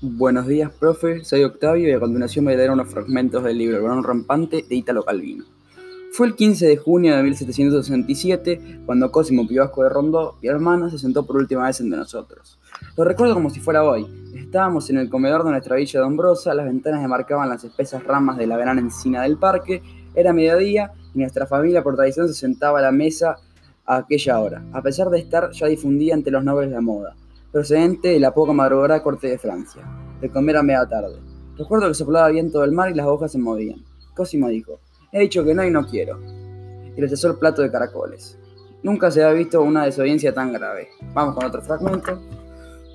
Buenos días, profe. Soy Octavio y a continuación voy a leer unos fragmentos del libro El Barón Rampante de Italo Calvino. Fue el 15 de junio de 1767 cuando Cosimo Pivasco de Rondó, mi hermana, se sentó por última vez entre nosotros. Lo recuerdo como si fuera hoy. Estábamos en el comedor de nuestra villa de Hombrosa, las ventanas demarcaban las espesas ramas de la gran encina del parque, era mediodía y nuestra familia por tradición se sentaba a la mesa a aquella hora, a pesar de estar ya difundida entre los nobles de la moda procedente de la poca madrugada corte de Francia, de comer a media tarde. Recuerdo que soplaba viento del mar y las hojas se movían. Cosimo dijo, he dicho que no y no quiero. Y rechazó el plato de caracoles. Nunca se había visto una desobediencia tan grave. Vamos con otro fragmento.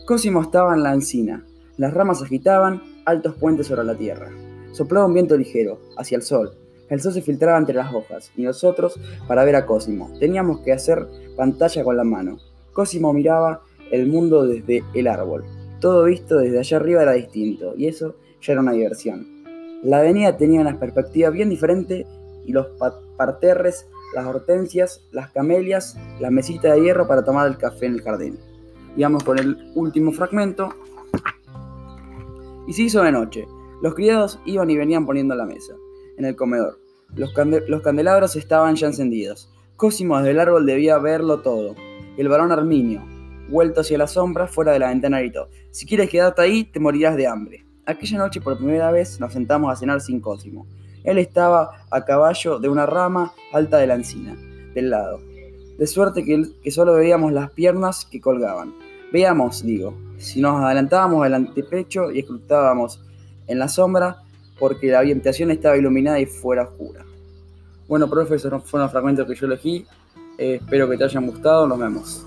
Cosimo estaba en la encina. Las ramas agitaban, altos puentes sobre la tierra. Soplaba un viento ligero, hacia el sol. El sol se filtraba entre las hojas, y nosotros, para ver a Cosimo, teníamos que hacer pantalla con la mano. Cosimo miraba el mundo desde el árbol. Todo visto desde allá arriba era distinto, y eso ya era una diversión. La avenida tenía una perspectiva bien diferente y los parterres, las hortensias, las camelias, la mesita de hierro para tomar el café en el jardín. Íbamos con el último fragmento. Y se hizo de noche. Los criados iban y venían poniendo la mesa, en el comedor. Los, los candelabros estaban ya encendidos. Cosimo desde el árbol debía verlo todo. El varón Arminio, vuelto hacia la sombra, fuera de la ventana, gritó: Si quieres quedarte ahí, te morirás de hambre. Aquella noche, por primera vez, nos sentamos a cenar sin Cosimo. Él estaba a caballo de una rama alta de la encina, del lado. De suerte que, solo veíamos las piernas que colgaban. Veamos, digo, si nos adelantábamos al antepecho y escrutábamos en la sombra, porque la habitación estaba iluminada y fuera oscura. Bueno, profesor, fueron los fragmentos que yo elegí. Eh, espero que te hayan gustado. Nos vemos.